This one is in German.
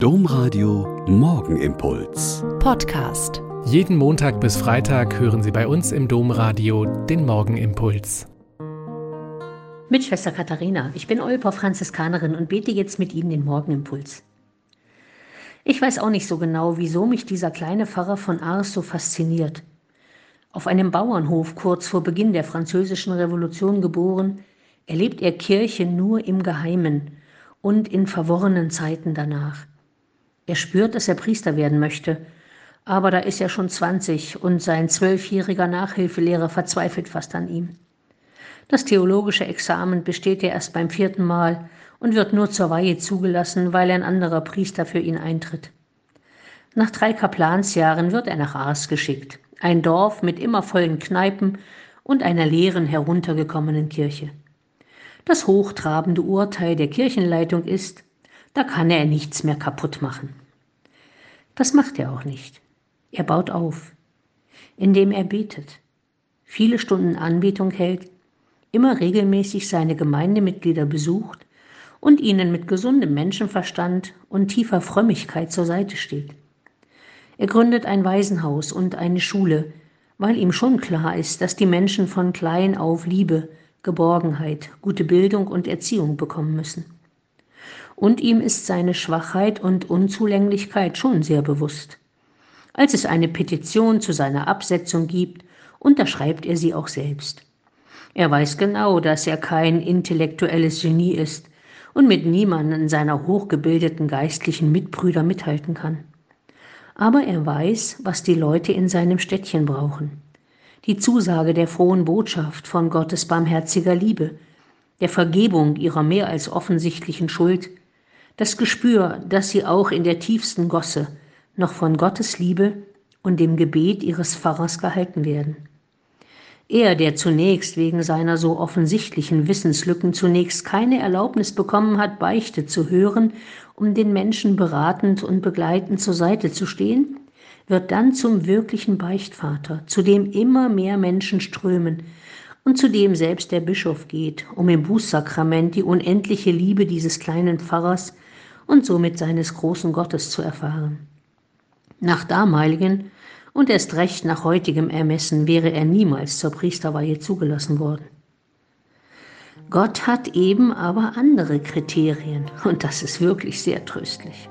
Domradio Morgenimpuls. Podcast. Jeden Montag bis Freitag hören Sie bei uns im Domradio den Morgenimpuls. Mit Schwester Katharina. Ich bin Olper Franziskanerin und bete jetzt mit Ihnen den Morgenimpuls. Ich weiß auch nicht so genau, wieso mich dieser kleine Pfarrer von Ars so fasziniert. Auf einem Bauernhof kurz vor Beginn der Französischen Revolution geboren, erlebt er Kirche nur im Geheimen und in verworrenen Zeiten danach. Er spürt, dass er Priester werden möchte, aber da ist er schon 20 und sein zwölfjähriger Nachhilfelehrer verzweifelt fast an ihm. Das theologische Examen besteht er erst beim vierten Mal und wird nur zur Weihe zugelassen, weil ein anderer Priester für ihn eintritt. Nach drei Kaplansjahren wird er nach Ars geschickt, ein Dorf mit immer vollen Kneipen und einer leeren, heruntergekommenen Kirche. Das hochtrabende Urteil der Kirchenleitung ist, da kann er nichts mehr kaputt machen. Das macht er auch nicht. Er baut auf, indem er betet, viele Stunden Anbetung hält, immer regelmäßig seine Gemeindemitglieder besucht und ihnen mit gesundem Menschenverstand und tiefer Frömmigkeit zur Seite steht. Er gründet ein Waisenhaus und eine Schule, weil ihm schon klar ist, dass die Menschen von klein auf Liebe, Geborgenheit, gute Bildung und Erziehung bekommen müssen und ihm ist seine Schwachheit und Unzulänglichkeit schon sehr bewusst. Als es eine Petition zu seiner Absetzung gibt, unterschreibt er sie auch selbst. Er weiß genau, dass er kein intellektuelles Genie ist und mit niemanden seiner hochgebildeten geistlichen Mitbrüder mithalten kann. Aber er weiß, was die Leute in seinem Städtchen brauchen. Die Zusage der frohen Botschaft von Gottes barmherziger Liebe, der Vergebung ihrer mehr als offensichtlichen Schuld, das Gespür, dass sie auch in der tiefsten Gosse noch von Gottes Liebe und dem Gebet ihres Pfarrers gehalten werden. Er, der zunächst wegen seiner so offensichtlichen Wissenslücken zunächst keine Erlaubnis bekommen hat, Beichte zu hören, um den Menschen beratend und begleitend zur Seite zu stehen, wird dann zum wirklichen Beichtvater, zu dem immer mehr Menschen strömen und zu dem selbst der Bischof geht, um im Bußsakrament die unendliche Liebe dieses kleinen Pfarrers und somit seines großen Gottes zu erfahren. Nach damaligen und erst recht nach heutigem Ermessen wäre er niemals zur Priesterweihe zugelassen worden. Gott hat eben aber andere Kriterien und das ist wirklich sehr tröstlich.